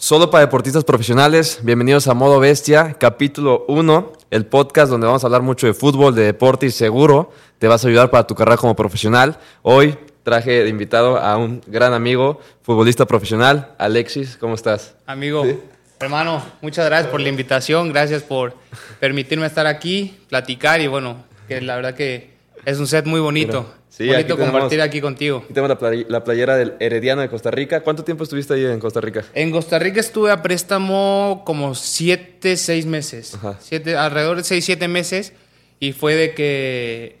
Solo para deportistas profesionales, bienvenidos a Modo Bestia, capítulo 1, el podcast donde vamos a hablar mucho de fútbol, de deporte y seguro te vas a ayudar para tu carrera como profesional. Hoy traje de invitado a un gran amigo, futbolista profesional, Alexis, ¿cómo estás? Amigo, hermano, muchas gracias por la invitación, gracias por permitirme estar aquí, platicar y bueno, que la verdad que es un set muy bonito. Sí, bonito aquí compartir tenemos- aquí contigo. Aquí tenemos la, play- la playera del Herediano de Costa Rica. ¿Cuánto tiempo estuviste ahí en Costa Rica? En Costa Rica estuve a préstamo como siete, seis meses. Ajá. Siete, alrededor de seis, siete meses. Y fue de que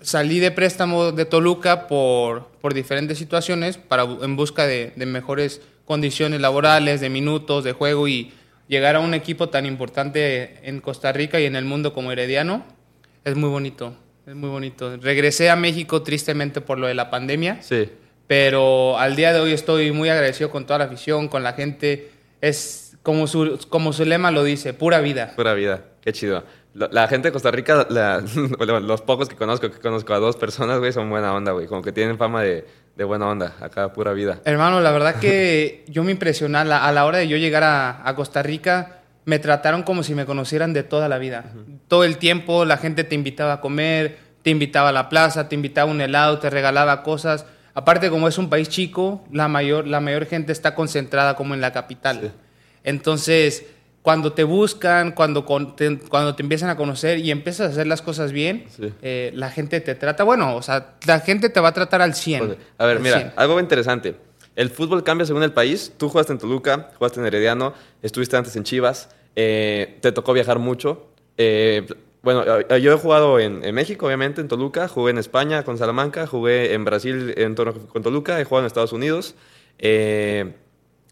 salí de préstamo de Toluca por, por diferentes situaciones para, en busca de, de mejores condiciones laborales, de minutos, de juego y llegar a un equipo tan importante en Costa Rica y en el mundo como Herediano es muy bonito. Es muy bonito. Regresé a México tristemente por lo de la pandemia. Sí. Pero al día de hoy estoy muy agradecido con toda la afición, con la gente. Es como su, como su lema lo dice, pura vida. Pura vida, qué chido. La, la gente de Costa Rica, la- los pocos que conozco, que conozco a dos personas, güey, son buena onda, güey. Como que tienen fama de, de buena onda, acá pura vida. Hermano, la verdad que yo me impresioné a la, a la hora de yo llegar a, a Costa Rica. Me trataron como si me conocieran de toda la vida. Todo el tiempo la gente te invitaba a comer, te invitaba a la plaza, te invitaba a un helado, te regalaba cosas. Aparte, como es un país chico, la mayor, la mayor gente está concentrada como en la capital. Sí. Entonces, cuando te buscan, cuando, con- te, cuando te empiezan a conocer y empiezas a hacer las cosas bien, Sí. eh, la gente te trata, bueno, o sea, la gente te va a tratar al 100. Pues, A ver, mira, 100. algo interesante. El fútbol cambia según el país. Tú jugaste en Toluca, jugaste en Herediano, estuviste antes en Chivas, eh, te tocó viajar mucho. Eh, bueno, yo he jugado en, México, obviamente, en Toluca, jugué en España con Salamanca, jugué en Brasil en con Toluca, he jugado en Estados Unidos. eh,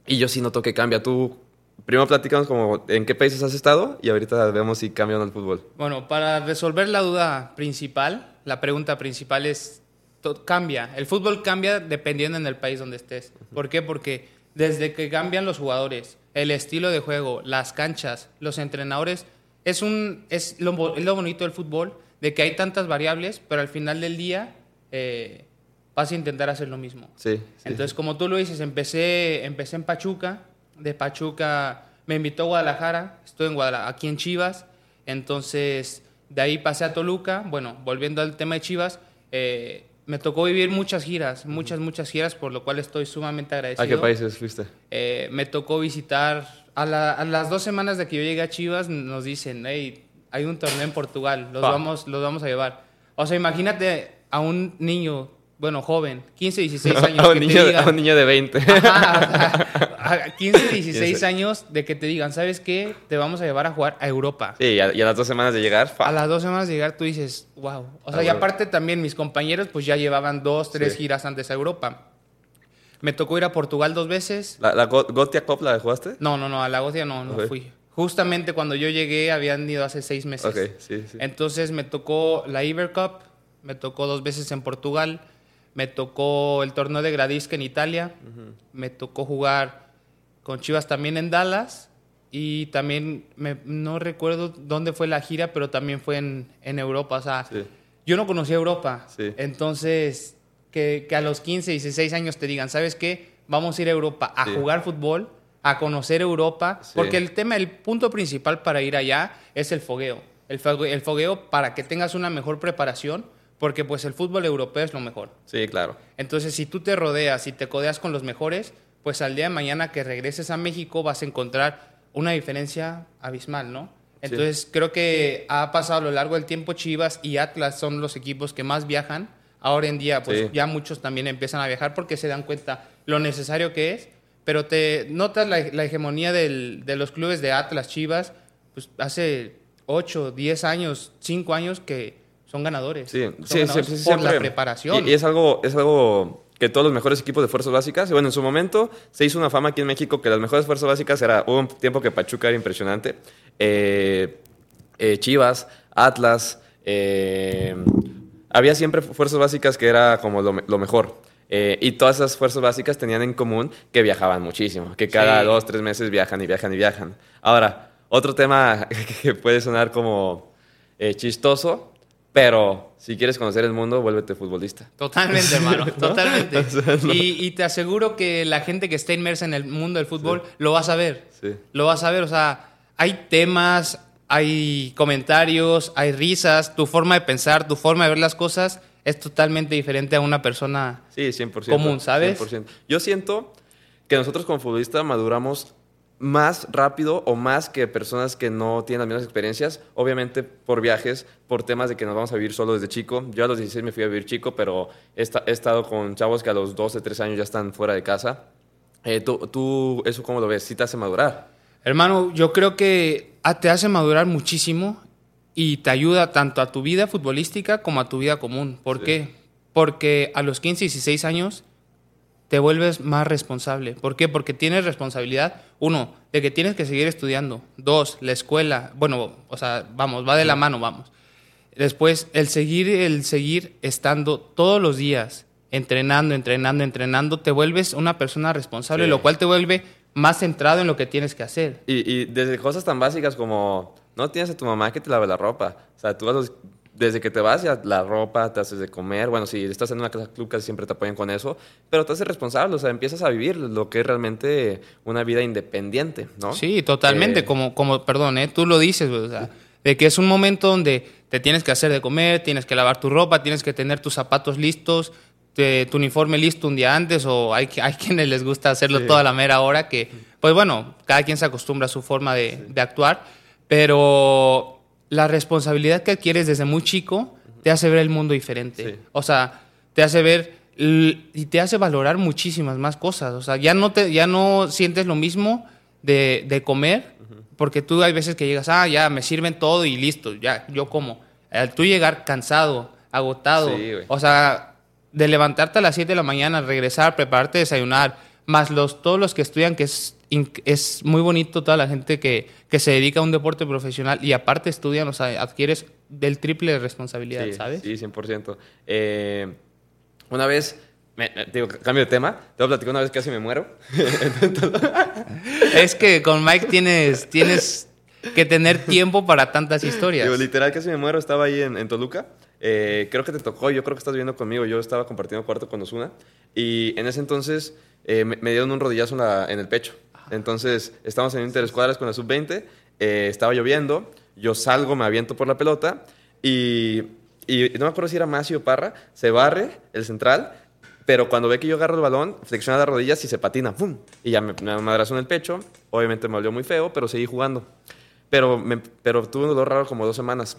y yo sí noto que cambia. Tú, primero platicamos como en qué países has estado y ahorita vemos si cambia o no el fútbol. Bueno, para resolver la duda principal, la pregunta principal es, cambia. El fútbol cambia dependiendo en el país donde estés. ¿Por qué? Porque desde que cambian los jugadores, el estilo de juego, las canchas, los entrenadores, es, un, es, lo, es lo bonito del fútbol, de que hay tantas variables, pero al final del día eh, vas a intentar hacer lo mismo. Sí. sí. Entonces, como tú lo dices, empecé, empecé en Pachuca. De Pachuca me invitó a Guadalajara. Estoy en Guadalajara, aquí en Chivas. Entonces, de ahí pasé a Toluca. Bueno, volviendo al tema de Chivas, eh, me tocó vivir muchas giras, muchas, muchas giras, por lo cual estoy sumamente agradecido. ¿A qué países fuiste? Eh, me tocó visitar, a, la- a las dos semanas de que yo llegué a Chivas, nos dicen, hey, hay un torneo en Portugal, los, Pa. vamos, los vamos a llevar. O sea, imagínate a un niño, bueno, joven, 15, 16 años, a, un que niño, te digan, a un niño de 20. Ajá, o sea, a 15, 16 sé. años de que te digan, ¿sabes qué? Te vamos a llevar a jugar a Europa. Sí, y a, y a las dos semanas de llegar, fa. A las dos semanas de llegar tú dices, wow. O sea, Ah, y bueno. aparte también mis compañeros pues ya llevaban dos, tres Sí. giras antes a Europa. Me tocó ir a Portugal dos veces. ¿La, la Go- Gotia Cup la jugaste? No, no, no, a la Gotia no, no fui. Justamente cuando yo llegué habían ido hace seis meses. Sí, sí. Entonces me tocó la Iber Cup, me tocó dos veces en Portugal, me tocó el torneo de Gradisca en Italia, me tocó jugar con Chivas también en Dallas y también me- no recuerdo dónde fue la gira, pero también fue en, en Europa. O sea, Sí. yo no conocía Europa. Sí. Entonces, que, que a los 15, 16 años te digan, ¿sabes qué? Vamos a ir a Europa a Sí. jugar fútbol, a conocer Europa, porque el tema, el punto principal para ir allá es el fogueo. El fogueo, el fogueo para que tengas una mejor preparación, porque pues el fútbol europeo es lo mejor. Sí, claro. Entonces, si tú te rodeas y te codeas con los mejores, pues al día de mañana que regreses a México vas a encontrar una diferencia abismal, ¿no? Entonces, creo que ha pasado a lo largo del tiempo Chivas y Atlas son los equipos que más viajan. Ahora en día, pues Sí. ya muchos también empiezan a viajar porque se dan cuenta lo necesario que es, pero te notas la, la hegemonía del- de los clubes de Atlas, Chivas, pues hace 8, 10 años, 5 años que son ganadores. Sí, Son sí, ganadores sí, sí, por siempre. la preparación. Y, y es algo, es algo que todos los mejores equipos de fuerzas básicas, y bueno, en su momento se hizo una fama aquí en México que las mejores fuerzas básicas era, hubo un tiempo que Pachuca era impresionante, eh, eh, Chivas, Atlas, eh, había siempre fuerzas básicas que era como lo, me- lo mejor. Eh, y todas esas fuerzas básicas tenían en común que viajaban muchísimo, que cada Sí. dos, tres meses viajan y viajan y viajan. Ahora, otro tema que puede sonar como eh, chistoso, Pero si quieres conocer el mundo, vuélvete futbolista. Totalmente, hermano, totalmente. y, y, te aseguro que la gente que esté inmersa en el mundo del fútbol lo va a saber. Sí. Lo va a saber, o sea, hay temas, hay comentarios, hay risas, tu forma de pensar, tu forma de ver las cosas es totalmente diferente a una persona sí, 100%, común, ¿sabes? 100%. Yo siento que nosotros como futbolistas maduramos más rápido o más que personas que no tienen las mismas experiencias, obviamente por viajes, por temas de que nos vamos a vivir solo desde chico. Yo a los 16 me fui a vivir chico, pero he, estado con chavos que a los 12, 13 años ya están fuera de casa. Eh, ¿tú, ¿tú, eso cómo lo ves? ¿Sí te hace madurar? Hermano, yo creo que te hace madurar muchísimo y te ayuda tanto a tu vida futbolística como a tu vida común. ¿Por sí. qué? Porque a los 15, 16 años te vuelves más responsable. ¿Por qué? Porque tienes responsabilidad, uno, de que tienes que seguir estudiando. Dos, la escuela. Bueno, o sea, vamos, va de la mano, vamos. Después, el seguir, el seguir estando todos los días entrenando, entrenando, entrenando, te vuelves una persona responsable, sí. lo cual te vuelve más centrado en lo que tienes que hacer. Y, y, desde cosas tan básicas como no tienes a tu mamá que te lave la ropa. O sea, tú vas los, desde que te vas ya la ropa, te haces de comer. Bueno, si estás en una casa club casi siempre te apoyan con eso, pero te haces responsable, o sea, empiezas a vivir lo que es realmente una vida independiente, ¿no? Sí, totalmente, eh, como, como, perdón, ¿eh? tú lo dices, o sea, de que es un momento donde te tienes que hacer de comer, tienes que lavar tu ropa, tienes que tener tus zapatos listos, te, tu uniforme listo un día antes, o hay, hay quienes les gusta hacerlo sí. toda la mera hora, que, pues bueno, cada quien se acostumbra a su forma de, sí. de actuar, pero la responsabilidad que adquieres desde muy chico te hace ver el mundo diferente. Sí. O sea, te hace ver y te hace valorar muchísimas más cosas. O sea, ya no, te, ya no sientes lo mismo de, de comer, uh -huh. porque tú hay veces que llegas, ah, ya me sirven todo y listo, ya, yo como. Al tú llegar cansado, agotado, sí, o sea, de levantarte a las 7 de la mañana, regresar, prepararte desayunar, más los, todos los que estudian, que es, es muy bonito toda la gente que, que se dedica a un deporte profesional y aparte estudian, o sea, adquieres del triple de responsabilidad, sí, ¿sabes? Sí, 100%. Eh, una vez, me, digo, cambio de tema, te voy a platicar una vez casi me muero. es que con Mike tienes, tienes que tener tiempo para tantas historias. Digo, literal casi me muero, estaba ahí en, en Toluca. Eh, creo que te tocó, yo creo que estás viendo conmigo, yo estaba compartiendo cuarto con Osuna y en ese entonces eh, me, me, dieron un rodillazo en, el pecho. Entonces, estamos en interescuadras con la sub-20, eh, estaba lloviendo, yo salgo, me aviento por la pelota y, no me acuerdo si era Macio o Parra, se barre el central, pero cuando ve que yo agarro el balón, flexiona las rodillas y se patina, ¡pum! Y ya me, me madrazo en el pecho, obviamente me olió muy feo, pero seguí jugando. Pero, pero tuve un dolor raro como dos semanas.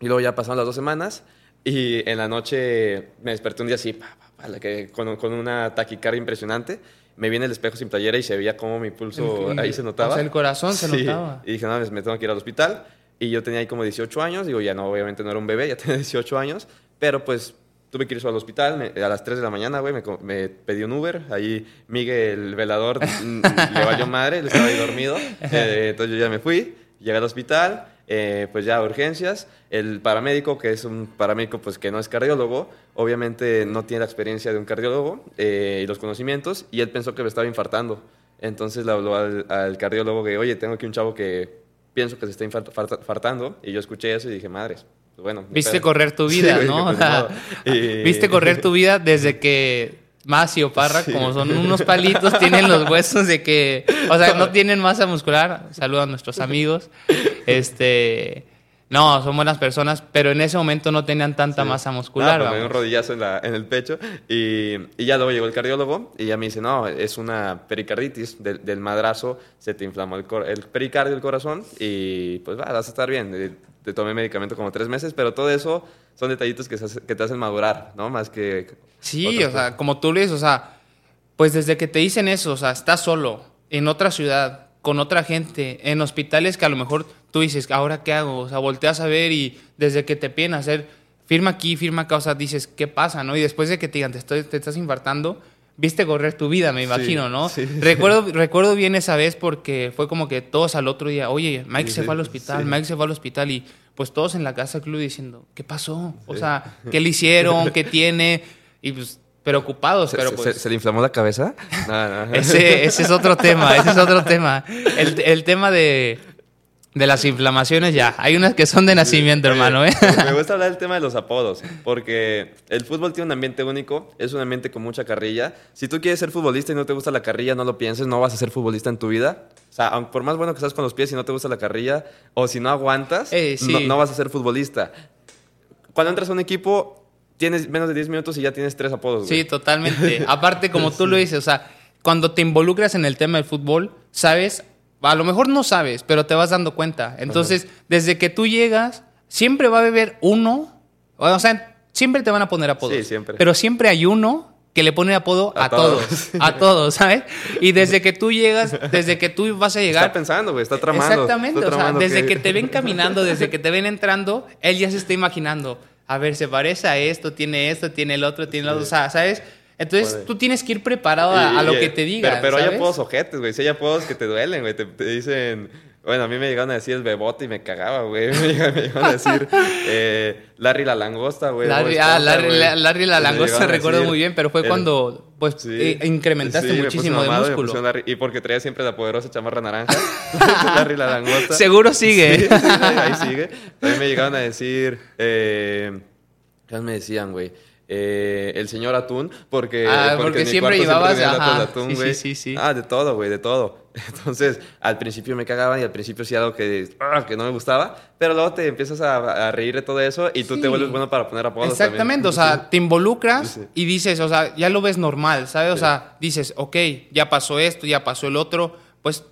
Y luego ya pasaron las dos semanas y en la noche me desperté un día así, pa, pa, que, con, con, una taquicardia impresionante. Me vi en el espejo sin playera y se veía como mi pulso el, ahí se notaba. O sea, el corazón se sí. notaba. Y dije, no, me tengo que ir al hospital. Y yo tenía ahí como 18 años. Digo, ya no, obviamente no era un bebé, ya tenía 18 años. Pero pues tuve que ir al hospital me, a las 3 de la mañana, güey, me, me, pedí un Uber. Ahí Miguel, el velador, le valió madre, le estaba ahí dormido. Eh, entonces yo ya me fui, llegué al hospital eh, pues ya urgencias. El paramédico, que es un paramédico pues que no es cardiólogo, obviamente no tiene la experiencia de un cardiólogo eh, y los conocimientos, y él pensó que me estaba infartando. Entonces le habló al, al, cardiólogo que, oye, tengo aquí un chavo que pienso que se está infartando, y yo escuché eso y dije, madres. Pues bueno, Viste correr tu vida, sí, ¿no? Y... Viste correr tu vida desde que Macio Parra, sí. como son unos palitos, tienen los huesos de que, o sea, no tienen masa muscular. Saludos a nuestros amigos. Este, no, son buenas personas, pero en ese momento no tenían tanta sí. masa muscular. No, me dio un rodillazo en, la, en el pecho y, y, ya luego llegó el cardiólogo y ya me dice, no, es una pericarditis del, del madrazo, se te inflamó el, el pericardio del corazón y pues va, vas a estar bien. Te tomé medicamento como tres meses, pero todo eso son detallitos que, que te hacen madurar, ¿no? Más que... Sí, o sea, como tú le dices, o sea, pues desde que te dicen eso, o sea, estás solo, en otra ciudad, con otra gente, en hospitales que a lo mejor tú dices, ¿ahora qué hago? O sea, volteas a ver y desde que te piden hacer, firma aquí, firma acá, o sea, dices, ¿qué pasa, no? Y después de que te digan, te, estoy, te estás infartando, viste correr tu vida, me imagino, sí, ¿no? Sí, recuerdo, recuerdo bien esa vez porque fue como que todos al otro día, oye, Mike se fue al hospital, Mike se fue al hospital y pues todos en la casa club diciendo, ¿qué pasó? O sea, ¿qué le hicieron? ¿Qué tiene? Y pues preocupados, ¿Se, pero se, pues... ¿Se, le inflamó la cabeza? No, no. ese, ese, es otro tema, ese es otro tema. El, el tema de, De las inflamaciones ya. Hay unas que son de nacimiento, hermano, ¿eh? Me gusta hablar del tema de los apodos, porque el fútbol tiene un ambiente único, es un ambiente con mucha carrilla. Si tú quieres ser futbolista y no te gusta la carrilla, no lo pienses, no vas a ser futbolista en tu vida. O sea, por más bueno que seas con los pies, si no te gusta la carrilla, o si no aguantas, Eh, sí. no, no vas a ser futbolista. Cuando entras a un equipo, tienes menos de 10 minutos y ya tienes tres apodos. güey. Sí, totalmente. Aparte, como tú lo dices, o sea, cuando te involucras en el tema del fútbol, sabes, a lo mejor no sabes, pero te vas dando cuenta. Entonces, desde que tú llegas, siempre va a haber uno, o sea, siempre te van a poner apodos. Sí, siempre. Pero siempre hay uno que le pone apodo a, A todos, todos. a todos, ¿sabes? Y desde que tú llegas, desde que tú vas a llegar, Está pensando, güey, está tramando. Exactamente, está o sea, desde que te ven caminando, desde que te ven entrando, él ya se está imaginando, a ver, se parece a esto, tiene esto, tiene el otro, tiene el otro, o sea, ¿sabes? Entonces tú tienes que ir preparado a, Y- lo y- que te digan. Pero, pero hay apodos ojetes, güey. Sí hay apodos que te duelen, güey. Te, te dicen... Bueno, a mí me llegaron a decir el bebote y me cagaba, güey. Me llegaron, a decir eh, Larry la langosta, güey. Larry, ah, Larry, la- Larry la langosta recuerdo muy bien, pero fue el- cuando pues Sí. eh, incrementaste Sí, muchísimo de músculo. Larry- y porque traía siempre la poderosa chamarra naranja. Larry la langosta. Seguro sigue. Sí, ahí sigue. También me llegaron a decir... Eh, ¿Qué me decían, güey? Eh, el señor atún, porque, Ah, porque en mi siempre llevabas, de atún, Sí, sí, sí. Ah, de todo, güey, de todo. Entonces, al principio me cagaban y al principio sí algo que, ah, que no me gustaba, pero luego te empiezas a, a reír de todo eso y tú te vuelves bueno para poner apodos Exactamente, también. o sea, te involucras y dices, o sea, ya lo ves normal, ¿sabes? O sea, dices, ok, ya pasó esto, ya pasó el otro, pues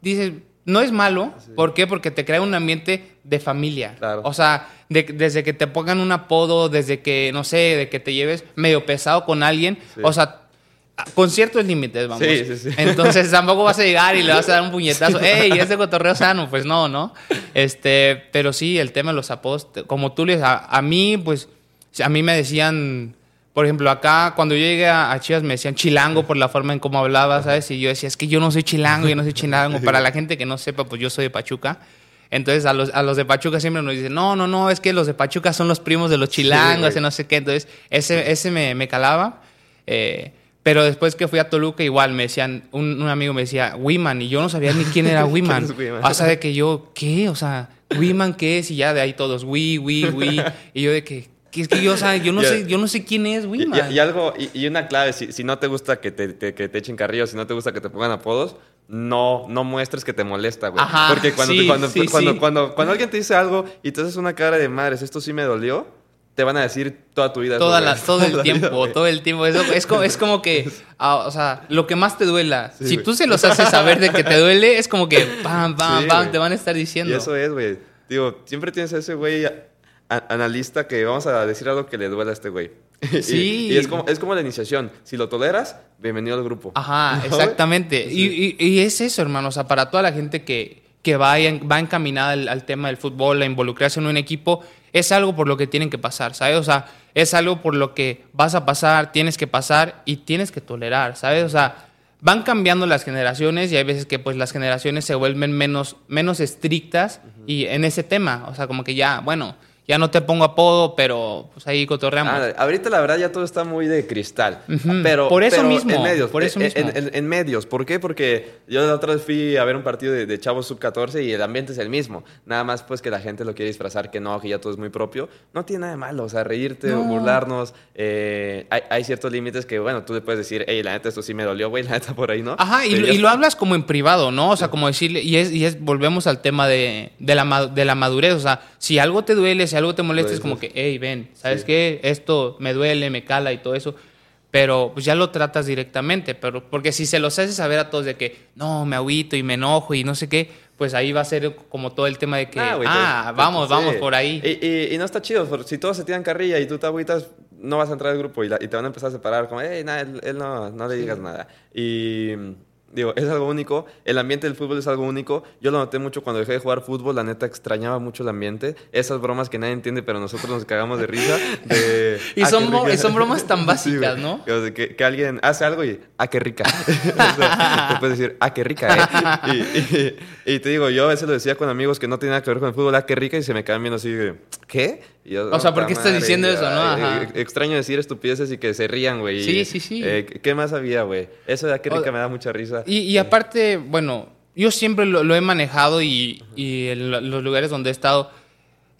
dices, no es malo, ¿por qué? Porque te crea un ambiente de familia. Claro. O sea, de- desde que te pongan un apodo, desde que, no sé, de que te lleves medio pesado con alguien, Sí. o sea, con ciertos límites, vamos. Sí, sí, sí. Entonces tampoco vas a llegar y le vas a dar un puñetazo. ¡Ey, es de cotorreo sano! Pues no, ¿no? Este, pero sí, el tema de los apodos, como tú le dices, a, a mí, pues, a mí me decían, por ejemplo, acá, cuando yo llegué a, Chivas, me decían chilango por la forma en cómo hablaba, ¿sabes? Y yo decía, es que yo no soy chilango, yo no soy chilango. Para la gente que no sepa, pues yo soy de Pachuca. Entonces a los, a los de Pachuca siempre nos dicen, no, no, no, es que los de Pachuca son los primos de los chilangos, y no sé qué. Entonces ese, ese me, me calaba. Eh, pero después que fui a Toluca, igual me decían, un, un amigo me decía, Wiman, y yo no sabía ni quién era Wiman? O sea, de que yo, ¿qué? O sea, Wiman, ¿qué es? Y ya de ahí todos, Wi, Wi, Wi. Y yo de que, que es que yo, o sea, yo no, sé, yo no sé quién es Y, Wiman. y- y algo, y, y una clave, si, si no te gusta que te, te- que te echen carrillo, si no te gusta que te pongan apodos, no, no muestres que te molesta, güey. Ajá, Porque cuando, te- cuando, sí, cuando, sí. cuando, cuando alguien te dice algo y te haces una cara de madres, esto sí me dolió, te van a decir toda tu vida. Toda güey. la, todo el vida, tiempo, güey. todo el tiempo. Es, como, es como que, ah, o sea, lo que más te duela. Si güey. tú se los haces saber de que te duele, es como que, pam, pam, pam, güey. te van a estar diciendo. Y eso es, güey. Digo, siempre tienes a ese güey analista que vamos a decir algo que le duela a este güey. Sí. Y, es, como, es como la iniciación. Si lo toleras, bienvenido al grupo. Ajá, ¿No? exactamente. Sí. Y, y- y es eso, hermano. O sea, para toda la gente que, que va, en- va encaminada al, al tema del fútbol, a involucrarse en un equipo, es algo por lo que tienen que pasar, ¿sabes? O sea, es algo por lo que vas a pasar, tienes que pasar y tienes que tolerar, ¿sabes? O sea, van cambiando las generaciones y hay veces que pues las generaciones se vuelven menos, menos estrictas y en ese tema, o sea, como que ya, bueno, ya no te pongo apodo, pero pues ahí cotorreamos. Ah, ahorita la verdad ya todo está muy de cristal. Pero Por eso pero mismo, En medios. por eso en, mismo. en- en- en medios. ¿Por qué? Porque yo la otra vez fui a ver un partido de, de Chavos Sub-14 y el ambiente es el mismo. Nada más pues que la gente lo quiere disfrazar, que no, que ya todo es muy propio. No tiene nada de malo. O sea, reírte, No. burlarnos. eh, hay, hay ciertos límites que, bueno, tú le puedes decir, hey, la neta, esto sí me dolió, güey, la neta por ahí, ¿no? Ajá, y, lo- y hablas como en privado, ¿no? O sea, como decirle, y es, y es, volvemos al tema de, de, la, de la madurez, o sea, si algo te duele, si algo te molesta, es como que, hey, ven, ¿sabes Sí. qué? Esto me duele, me cala y todo eso, pero pues ya lo tratas directamente, pero porque si se los haces saber a todos de que, no, me agüito y me enojo y no sé qué, pues ahí va a ser como todo el tema de que, ah, te- te- vamos, sí. vamos por ahí. Y, y- y no está chido, porque si todos se tiran carrilla y tú te agüitas, no vas a entrar al grupo y, la- y te van a empezar a separar, como, hey, nada, él, él no, no le digas nada. Y digo, es algo único, el ambiente del fútbol es algo único. Yo lo noté mucho cuando dejé de jugar fútbol, la neta extrañaba mucho el ambiente. Esas bromas que nadie entiende, pero nosotros nos cagamos de risa. de, Y "Ah, son qué bro- rica". y son bromas tan básicas. ¿no? O sea, que, que alguien hace algo y, ah, qué rica. O sea, te puedes decir, ah, qué rica, ¿eh? Y, y- y te digo, yo a veces lo decía con amigos que no tienen nada que ver con el fútbol, ah, qué rica, y se me quedan viendo así, de, ¿qué? Yo, O sea, ¿por "Puta qué estás madre", diciendo eso, no? Ajá. eh, Extraño decir estupideces y que se rían, güey. Sí, sí, sí. eh, ¿Qué más había, güey? Eso de qué O- rica me da mucha risa. Y, y aparte, bueno, yo siempre lo, lo he manejado y, y en lo- los lugares donde he estado,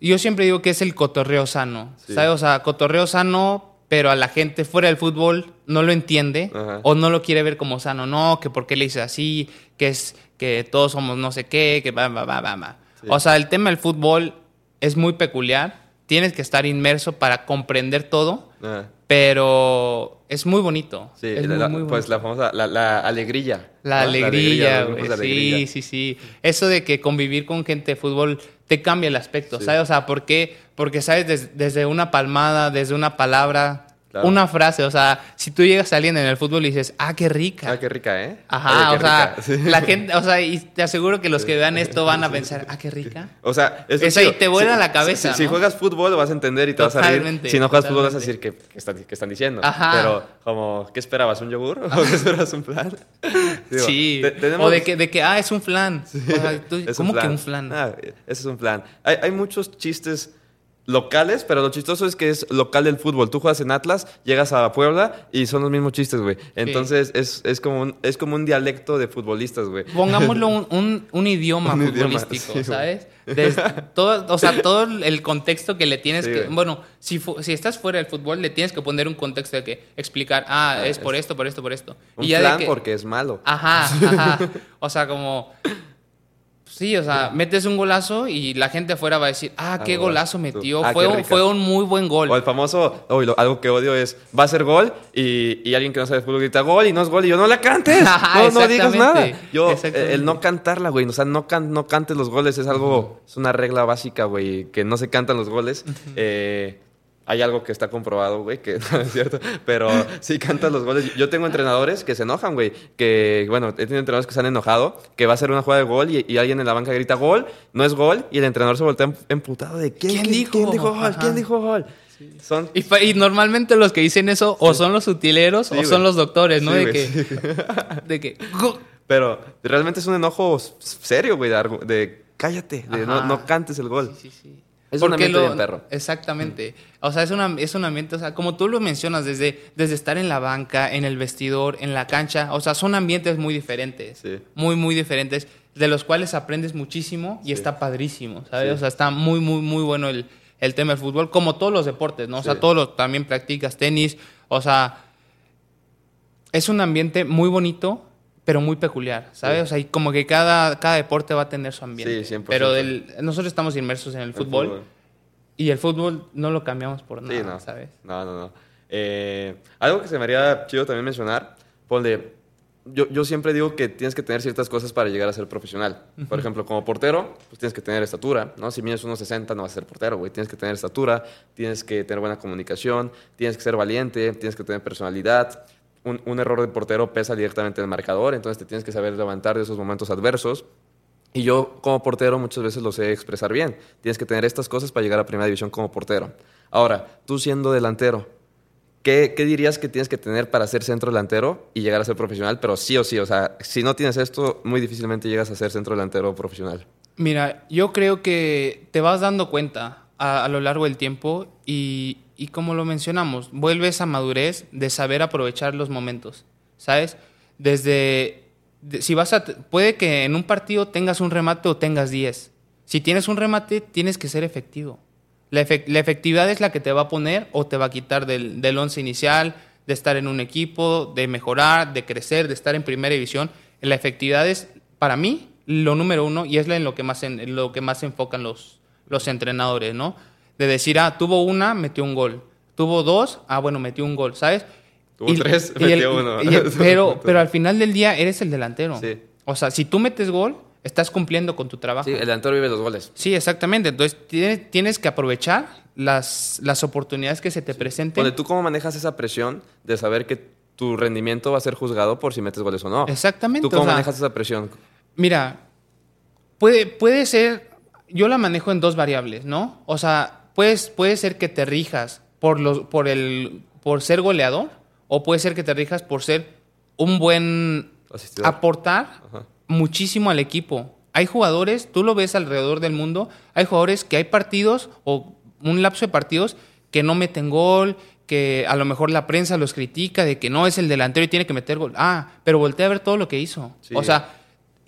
yo siempre digo que es el cotorreo sano, Sí. ¿sabes? O sea, cotorreo sano, pero a la gente fuera del fútbol no lo entiende Ajá. o no lo quiere ver como sano, no, que por qué le dices así, que es que todos somos no sé qué, que va, va, va, va. O sea, el tema del fútbol es muy peculiar, tienes que estar inmerso para comprender todo, Ajá. pero es muy bonito. Sí, es la- muy, muy pues la famosa, la, la alegrilla. La ¿no? alegría, güey. Sí, sí, sí. Eso de que convivir con gente de fútbol te cambia el aspecto, Sí. ¿sabes? O sea, ¿por qué? Porque, ¿sabes? Des- desde una palmada, desde una palabra, Claro. una frase. O sea, si tú llegas a alguien en el fútbol y dices, ah, qué rica. Ah, qué rica, ¿eh? Ajá, o sea. Sí. la gente, o sea, y te aseguro que los que vean esto van a pensar, ah, qué rica. O sea, es Eso ahí te vuela la cabeza, Si, si ¿no? juegas fútbol vas a entender y te vas a reír. Totalmente, Si no juegas fútbol vas a decir totalmente. que, que están, que están diciendo. Ajá. Pero, como, ¿qué esperabas? ¿Un yogur? ¿O qué esperabas? ¿Un plan? Digo, sí. te- tenemos- O de que, de que, ah, es un flan. O sea, tú- Es ¿Cómo que un flan? Ah, ese es un flan. Hay, hay muchos chistes locales, pero lo chistoso es que es local del fútbol. Tú juegas en Atlas, llegas a Puebla y son los mismos chistes, güey. Entonces es, es, como un, es como un dialecto de futbolistas, güey. Pongámoslo un, un, un idioma Un idioma, futbolístico, sí. ¿sabes? Todo, o sea, todo el contexto que le tienes Sí, que... güey. Bueno, si, si estás fuera del fútbol, le tienes que poner un contexto de que explicar, ah, Ah, es por es- esto, por esto, por esto. Un ya de flan que- porque es malo. Ajá, ajá. O sea, como... Sí, o sea, metes un golazo y la gente afuera va a decir, ah, qué Ah, golazo tú. metió. Ah, fue, qué un, fue un muy buen gol. O el famoso, lo- algo que odio es, va a ser gol y, y alguien que no sabe de fútbol grita gol y no es gol y yo no la cantes, no, no digas nada. Yo, el no cantarla, güey, o sea, no, can- no cantes los goles es algo, es una regla básica, güey, que no se cantan los goles. Eh, hay algo que está comprobado, güey, que no es cierto, pero sí cantas los goles. Yo tengo entrenadores que se enojan, güey, que, bueno, he tenido entrenadores que se han enojado, que va a ser una jugada de gol y, y alguien en la banca grita gol, no es gol, y el entrenador se voltea em- emputado de ¿quién, ¿Quién dijo? ¿Quién dijo gol? ¿Quién dijo gol? Son Y, normalmente los que dicen eso o son los utileros Sí, o güey. son los doctores, ¿no? Sí, de, güey, que, sí. de que... Pero realmente es un enojo serio, güey, de, de cállate, de no, no cantes el gol. Sí, sí, sí. Es un ambiente lo- bien perro. Exactamente. O sea, es, una, es un ambiente, o sea, como tú lo mencionas, desde, desde estar en la banca, en el vestidor, en la cancha, o sea, son ambientes muy diferentes. Sí. Muy, muy diferentes, de los cuales aprendes muchísimo y Sí. está padrísimo, ¿sabes? Sí. O sea, está muy, muy, muy bueno el, el tema del fútbol, como todos los deportes, ¿no? O sea, todos los, también practicas tenis, o sea, es un ambiente muy bonito, pero muy peculiar, ¿sabes? Sí. O sea, y como que cada, cada deporte va a tener su ambiente. Sí, 100%. Pero del- nosotros estamos inmersos en el El fútbol, y el fútbol no lo cambiamos por nada, Sí, no. ¿sabes? No, no, no. Eh, algo que se me haría chido también mencionar, ponle, yo, yo siempre digo que tienes que tener ciertas cosas para llegar a ser profesional. Por ejemplo, como portero, pues tienes que tener estatura, ¿no? Si mides 1.60 no vas a ser portero, güey. Tienes que tener estatura, tienes que tener buena comunicación, tienes que ser valiente, tienes que tener personalidad. Un, un error de portero pesa directamente en el marcador, entonces te tienes que saber levantar de esos momentos adversos. Y yo como portero muchas veces lo sé expresar bien. Tienes que tener estas cosas para llegar a primera división como portero. Ahora, tú siendo delantero, ¿qué, qué dirías que tienes que tener para ser centro delantero y llegar a ser profesional? Pero sí o sí, o sea, si no tienes esto, muy difícilmente llegas a ser centro delantero profesional. Mira, yo creo que te vas dando cuenta a, a lo largo del tiempo y, y como lo mencionamos, vuelves a madurez de saber aprovechar los momentos, ¿sabes? Desde, de- si vas a, puede que en un partido tengas un remate o tengas 10. Si tienes un remate, tienes que ser efectivo. La, efec- la efectividad es la que te va a poner o te va a quitar del, del once inicial, de estar en un equipo, de mejorar, de crecer, de estar en primera división. La efectividad es, para mí, lo número uno y es en lo que más, en, lo que más enfocan los, los entrenadores, ¿no? De decir, ah, tuvo una, metió un gol. Tuvo dos, ah, bueno, metió un gol, ¿sabes? Tuvo tres, metió uno. y el- pero, pero al final del día eres el delantero. Sí. O sea, si tú metes gol, estás cumpliendo con tu trabajo. Sí, el delantero vive los goles. Sí, exactamente. Entonces tienes, tienes que aprovechar las, las oportunidades que se te presenten. Ponle, ¿tú cómo manejas esa presión de saber que tu rendimiento va a ser juzgado por si metes goles o no? Exactamente, ¿Tú cómo o sea- manejas esa presión? Mira, puede, puede ser, yo la manejo en dos variables, ¿no? O sea, puedes, puede ser que te rijas por, los, por, el, por ser goleador o puede ser que te rijas por ser un buen Asistidor. aportar Ajá. muchísimo al equipo. Hay jugadores, tú lo ves alrededor del mundo, hay jugadores que hay partidos o un lapso de partidos que no meten gol, que a lo mejor la prensa los critica de que no es el delantero y tiene que meter gol. Ah, pero voltea a ver todo lo que hizo. Sí. O sea,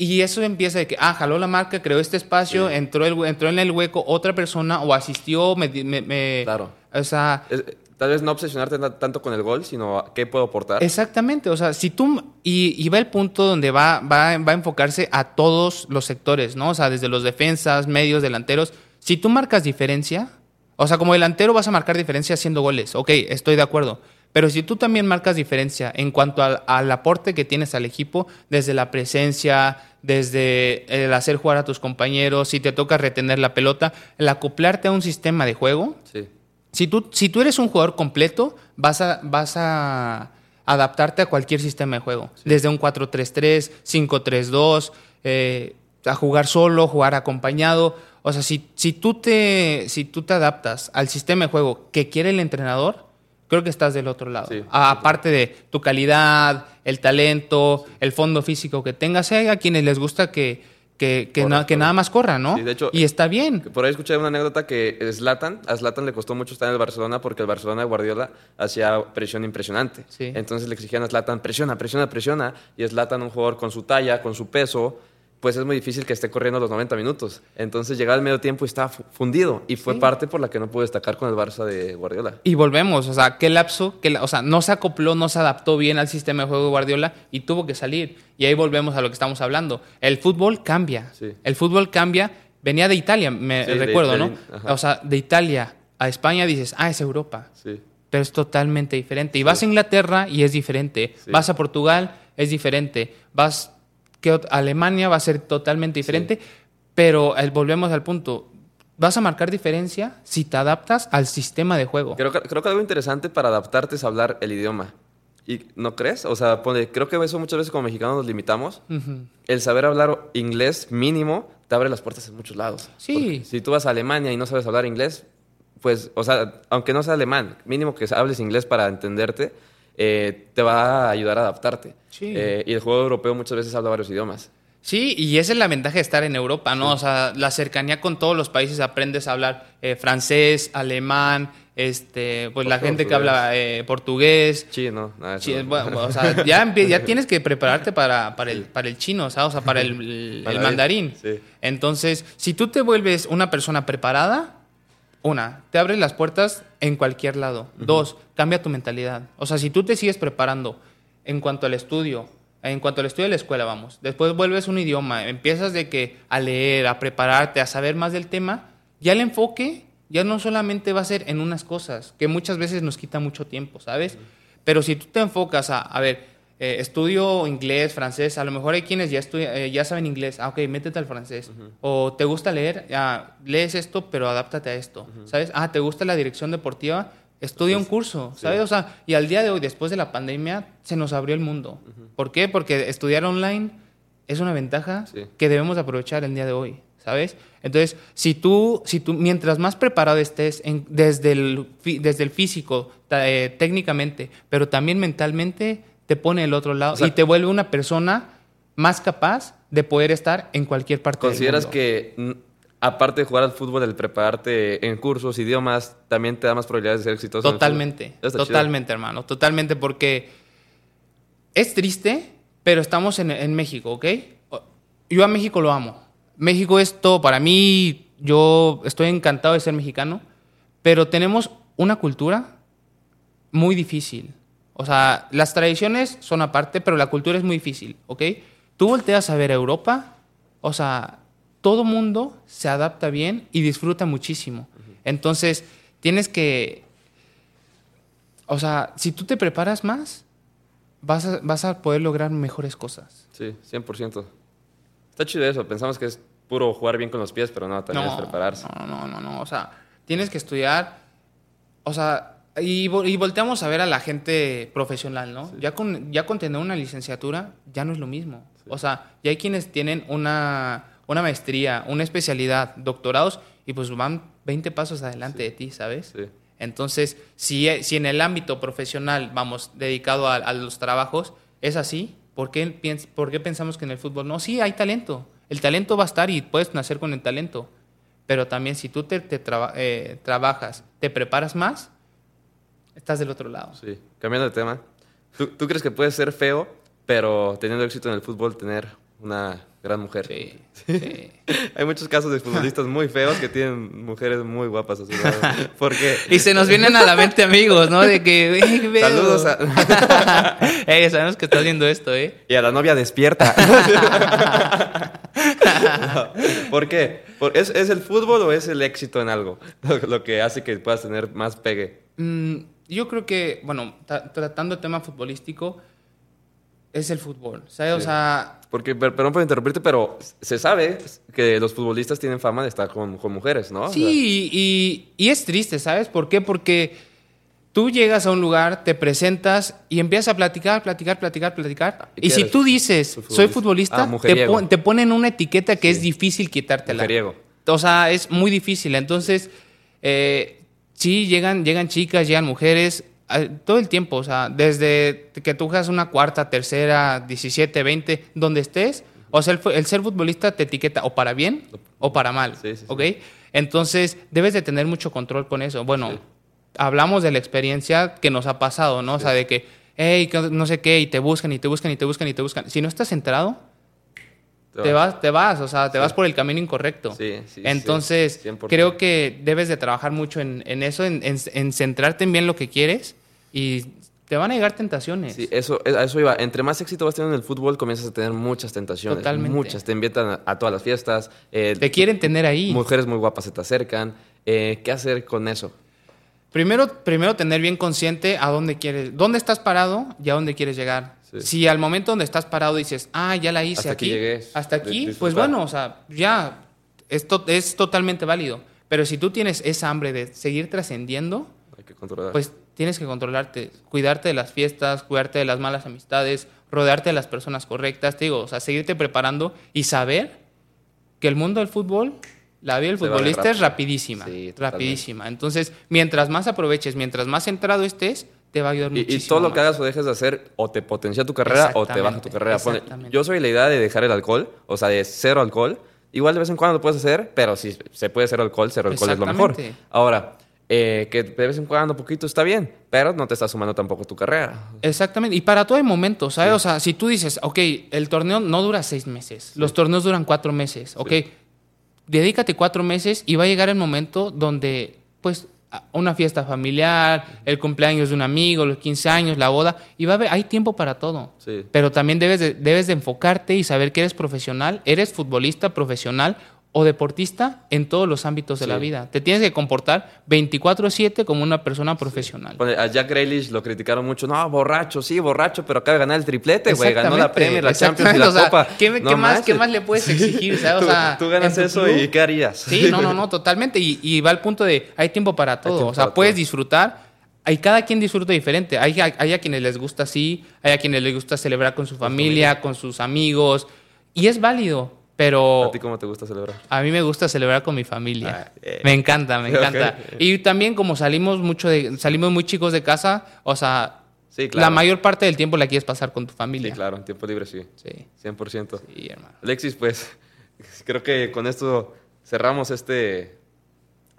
Y eso empieza de que, ah, jaló la marca, creó este espacio, entró, el, entró en el hueco otra persona o asistió, me... me, claro. O sea... tal vez no obsesionarte tanto con el gol, sino qué puedo aportar. Exactamente, o sea, si tú... Y, va el punto donde va, va, va a enfocarse a todos los sectores, ¿no? O sea, desde los defensas, medios, delanteros. Si tú marcas diferencia, o sea, como delantero vas a marcar diferencia haciendo goles, ok, estoy de acuerdo. Pero si tú también marcas diferencia en cuanto al, aporte que tienes al equipo, desde la presencia, desde el hacer jugar a tus compañeros, si te toca retener la pelota, el acoplarte a un sistema de juego. Si, tú, si tú eres un jugador completo, vas a, vas a adaptarte a cualquier sistema de juego. Desde un 4-3-3, 5-3-2, eh, a jugar solo, jugar acompañado. O sea, si, si, tú te, si tú te adaptas al sistema de juego que quiere el entrenador, creo que estás del otro lado. Aparte de tu calidad, el talento, el fondo físico que tengas, hay a quienes les gusta que, que, que, nada más corra, ¿no? de hecho, y está bien. Por ahí escuché una anécdota que Zlatan, a Zlatan le costó mucho estar en el Barcelona porque el Barcelona de Guardiola hacía presión impresionante. Entonces le exigían a Zlatan, presiona, presiona, presiona. Y Zlatan, un jugador con su talla, con su peso, pues es muy difícil que esté corriendo los 90 minutos. Entonces llegaba el medio tiempo y estaba fundido. Y fue parte por la que no pudo destacar con el Barça de Guardiola. Y volvemos, o sea, qué lapso, que, o sea, no se acopló, no se adaptó bien al sistema de juego de Guardiola y tuvo que salir. Y ahí volvemos a lo que estamos hablando. El fútbol cambia. El fútbol cambia. Venía de Italia, me recuerdo, ¿no? O sea, de Italia a España dices, ah, es Europa. Sí. Pero es totalmente diferente. Y vas a Inglaterra y es diferente. Vas a Portugal, es diferente. Vas que Alemania va a ser totalmente diferente, pero volvemos al punto, vas a marcar diferencia si te adaptas al sistema de juego. Creo que, creo que algo interesante para adaptarte es hablar el idioma. ¿Y no crees? O sea, creo que eso muchas veces como mexicanos nos limitamos. El saber hablar inglés mínimo te abre las puertas en muchos lados. Sí. si tú vas a Alemania y no sabes hablar inglés, pues, o sea, aunque no sea alemán, mínimo que hables inglés para entenderte, eh, te va a ayudar a adaptarte. Eh, y el juego europeo muchas veces habla varios idiomas. Sí, y esa es la ventaja de estar en Europa, ¿no? O sea, la cercanía con todos los países, aprendes a hablar eh, francés, alemán, este, pues la gente que habla portugués. Chino, bueno, o sea, ya, ya, tienes que prepararte para, para, el, para el chino, o sea, para el, el mandarín. Entonces, si tú te vuelves una persona preparada, una, te abres las puertas en cualquier lado. Dos, cambia tu mentalidad. O sea, si tú te sigues preparando en cuanto al estudio, en cuanto al estudio de la escuela, vamos, después vuelves un idioma, empiezas de que a leer, a prepararte, a saber más del tema, ya el enfoque ya no solamente va a ser en unas cosas, que muchas veces nos quita mucho tiempo, ¿sabes? Pero si tú te enfocas a, a ver, eh, estudio inglés, francés, a lo mejor hay quienes ya, eh, ya saben inglés, ah, ok, métete al francés. O te gusta leer, ah, lees esto, pero adáptate a esto, ¿sabes? Ah, te gusta la dirección deportiva, estudia un curso, ¿sabes? O sea, y al día de hoy, después de la pandemia, se nos abrió el mundo. ¿Por qué? Porque estudiar online es una ventaja que debemos aprovechar el día de hoy, ¿sabes? Entonces, si tú, si tú mientras más preparado estés desde, el, desde el físico, eh, técnicamente, pero también mentalmente, te pone el otro lado y te vuelve una persona más capaz de poder estar en cualquier parte ¿Consideras del mundo. que, aparte de jugar al fútbol, el prepararte en cursos, idiomas, también te da más probabilidades de ser exitoso? Totalmente, totalmente, hermano, totalmente, porque es triste, pero estamos en, en México, ¿ok? Yo a México lo amo. México es todo para mí, yo estoy encantado de ser mexicano, pero tenemos una cultura muy difícil o sea, las tradiciones son aparte, pero la cultura es muy difícil, ¿ok? Tú volteas a ver a Europa, o sea, todo mundo se adapta bien y disfruta muchísimo. Entonces, tienes que, o sea, si tú te preparas más, vas a, vas a poder lograr mejores cosas. Sí, 100%. Está chido eso, pensamos que es puro jugar bien con los pies, pero no, también es prepararse. No, no, no, no, o sea, tienes que estudiar, o sea, y, volteamos a ver a la gente profesional, ¿no? Ya, con, ya con tener una licenciatura ya no es lo mismo. O sea, ya hay quienes tienen una, una maestría, una especialidad, doctorados, y pues van 20 pasos adelante de ti, ¿sabes? Entonces, si, si en el ámbito profesional, vamos, dedicado a, los trabajos, es así, ¿por qué, ¿por qué pensamos que en el fútbol no? Sí, hay talento. El talento va a estar y puedes nacer con el talento. Pero también si tú te, eh, trabajas, te preparas más, estás del otro lado. Sí, cambiando de tema. ¿Tú, crees que puedes ser feo, pero teniendo éxito en el fútbol, tener una gran mujer. Sí, sí. Hay muchos casos de futbolistas muy feos que tienen mujeres muy guapas a su lado. Porque Y se nos vienen a la mente amigos, ¿no? De que. Saludos a- Ey, sabemos que estás viendo esto, ¿eh? y a la novia despierta. ¿Por qué? ¿Por- ¿Es, es el fútbol o es el éxito en algo lo, lo que hace que puedas tener más pegue? Mm, yo creo que, bueno, ta- tratando el tema futbolístico, es el fútbol, ¿sabes? O Sí. sea, Porque, per- perdón por interrumpirte, pero se sabe que los futbolistas tienen fama de estar con, con mujeres, ¿no? O sea, Sí, y, y es triste, ¿sabes? ¿Por qué? Porque tú llegas a un lugar, te presentas y empiezas a platicar, platicar, platicar, platicar. ¿Y si eres? tú dices, Soy soy futbolista. Ah, te, pon- te ponen una etiqueta que es difícil quitártela. Mujeriego. O sea, es muy difícil. Entonces, eh, sí, llegan, llegan chicas, llegan mujeres, todo el tiempo. O sea, desde que tú juegas una cuarta, tercera, 17, 20, donde estés. O sea, el, el ser futbolista te etiqueta o para bien o para mal. Sí, sí, sí. ¿Ok? Entonces, debes de tener mucho control con eso. Bueno, hablamos de la experiencia que nos ha pasado, ¿no? O sea, de que, hey, no sé qué, y te buscan, y te buscan, y te buscan, y te buscan. Si no estás enterado, te vas, te vas, o sea, te Sí. vas por el camino incorrecto. Sí, sí, sí, Entonces, 100%. creo que debes de trabajar mucho en, en eso, en, en- en centrarte en bien lo que quieres y te van a llegar tentaciones. Sí, eso, a eso iba. Entre más éxito vas teniendo en el fútbol, comienzas a tener muchas tentaciones. Totalmente. Muchas. Te invitan a, a todas las fiestas. eh, Te quieren tener ahí. Mujeres muy guapas se te acercan. Eh, ¿Qué hacer con eso? Primero, primero tener bien consciente a dónde quieres, dónde estás parado y a dónde quieres llegar. Sí. Si al momento donde estás parado dices, ah, ya la hice Hasta aquí hasta aquí, pues bueno, o sea, ya, esto es totalmente válido. Pero si tú tienes esa hambre de seguir trascendiendo, pues tienes que controlarte, cuidarte de las fiestas, cuidarte de las malas amistades, rodearte de las personas correctas, te digo, o sea, seguirte preparando y saber que el mundo del fútbol, la vida del Se futbolista es rapidísima, Sí, rapidísima. Entonces, mientras más aproveches, mientras más centrado estés, te va a ayudar Y, y muchísimo. todo lo que hagas o dejes de hacer o te potencia tu carrera o te baja tu carrera. Yo soy la idea de dejar el alcohol, o sea, de cero alcohol. Igual de vez en cuando lo puedes hacer, pero si se puede cero alcohol, cero alcohol es lo mejor. Ahora, eh, que de vez en cuando poquito está bien, pero no te está sumando tampoco tu carrera. Exactamente, y para todo hay momentos, ¿sabes? O sea, si tú dices, ok, el torneo no dura seis meses, los torneos duran cuatro meses, ok, dedícate cuatro meses y va a llegar el momento donde, pues, una fiesta familiar, el cumpleaños de un amigo, los 15 años, la boda, y va a haber, hay tiempo para todo. Sí. Pero también debes de, debes de enfocarte y saber que eres profesional, eres futbolista profesional o deportista en todos los ámbitos de Sí. la vida. Te tienes que comportar 24/7 como una persona profesional. Pone- A Jack Grealish lo criticaron mucho. No, borracho, sí, borracho, pero acaba de ganar el triplete, güey. Ganó la Premier, la Champions y la o sea, Copa. ¿qué, No qué más. ¿Qué más le puedes exigir? O sea, tú, ganas eso club- y ¿qué harías? Sí, no, no, no, totalmente. Y, y va al punto de, hay tiempo para todo. tiempo o sea, para puedes todo. disfrutar. Hay cada quien disfruta diferente. Hay, hay, hay a quienes les gusta así, hay a quienes les gusta celebrar con su familia, con sus amigos. Y es válido, pero ¿A ti cómo te gusta celebrar? a mí me gusta celebrar con mi familia. Ah, eh. Me encanta, me encanta. Y también como salimos mucho de, salimos muy chicos de casa, o sea, Sí, claro. la mayor parte del tiempo la quieres pasar con tu familia. Sí, claro, en tiempo libre sí. Sí, 100%. sí, hermano. Alexis, pues creo que con esto cerramos este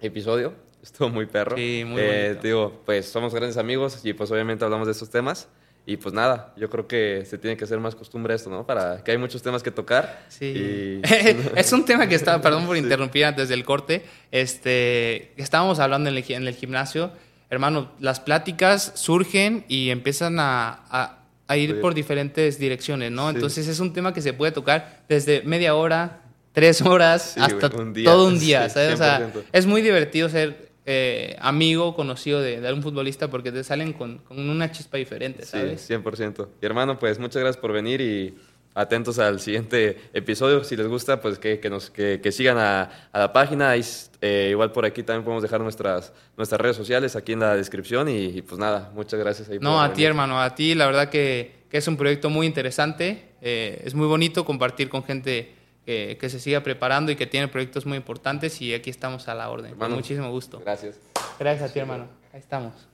episodio. Estuvo muy perro. Sí, muy Eh, te digo, pues somos grandes amigos y pues obviamente hablamos de estos temas. Y pues nada, yo creo que se tiene que hacer más costumbre esto, ¿no? Para que hay muchos temas que tocar. Sí. Y- es un tema que estaba, perdón por interrumpir antes del corte. Este, estábamos hablando en el, gi- en el gimnasio. Hermano, las pláticas surgen y empiezan a, a- a ir por diferentes direcciones, ¿no? Sí. Entonces es un tema que se puede tocar desde media hora, tres horas, Sí, hasta un día. todo un día, Sí, ¿sabes? O sea, 100%. es muy divertido ser eh, amigo, conocido de, de algún futbolista porque te salen con, con una chispa diferente, ¿sabes? Sí, 100%. Y hermano, pues muchas gracias por venir y atentos al siguiente episodio. Si les gusta, pues que, que nos, que, que sigan a, a la página. Ahí, eh, igual por aquí también podemos dejar nuestras, nuestras redes sociales aquí en la descripción. Y, y pues nada, muchas gracias. Ahí No, a ti, hermano, a ti, la verdad que, que es un proyecto muy interesante. eh, es muy bonito compartir con gente que, que se siga preparando y que tiene proyectos muy importantes y aquí estamos a la orden. Con muchísimo gusto. Gracias. Gracias a ti, hermano. Ahí estamos.